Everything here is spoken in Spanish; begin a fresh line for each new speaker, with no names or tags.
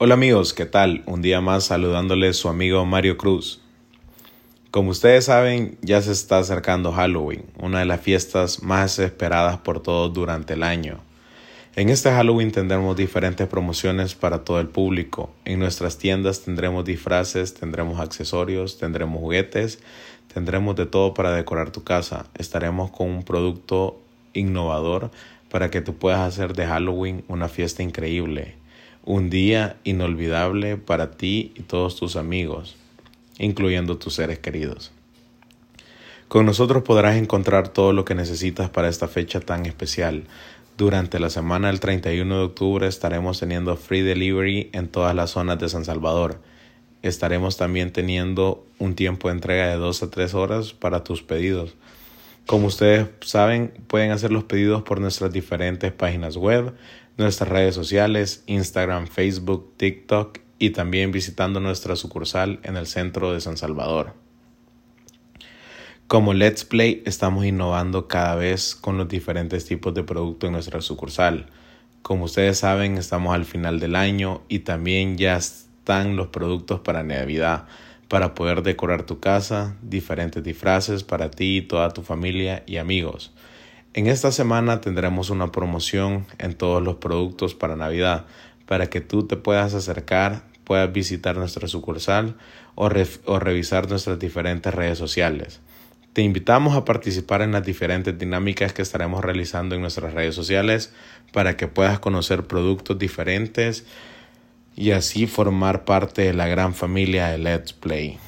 Hola amigos, ¿qué tal? Un día más saludándoles su amigo Mario Cruz. Como ustedes saben, ya se está acercando Halloween, una de las fiestas más esperadas por todos durante el año. En este Halloween tendremos diferentes promociones para todo el público. En nuestras tiendas tendremos disfraces, tendremos accesorios, tendremos juguetes, tendremos de todo para decorar tu casa. Estaremos con un producto innovador para que tú puedas hacer de Halloween una fiesta increíble un día inolvidable para ti y todos tus amigos, incluyendo tus seres queridos. Con nosotros podrás encontrar todo lo que necesitas para esta fecha tan especial. Durante la semana del 31 de octubre estaremos teniendo free delivery en todas las zonas de San Salvador. Estaremos también teniendo un tiempo de entrega de 2 a 3 horas para tus pedidos. Como ustedes saben, pueden hacer los pedidos por nuestras diferentes páginas web, nuestras redes sociales, Instagram, Facebook, TikTok y también visitando nuestra sucursal en el centro de San Salvador. Como Let's Play estamos innovando cada vez con los diferentes tipos de productos en nuestra sucursal. Como ustedes saben, estamos al final del año y también ya están los productos para Navidad, para poder decorar tu casa, diferentes disfraces para ti, toda tu familia y amigos. En esta semana tendremos una promoción en todos los productos para Navidad para que tú te puedas acercar, puedas visitar nuestra sucursal o, revisar nuestras diferentes redes sociales. Te invitamos a participar en las diferentes dinámicas que estaremos realizando en nuestras redes sociales para que puedas conocer productos diferentes y así formar parte de la gran familia de Let's Play.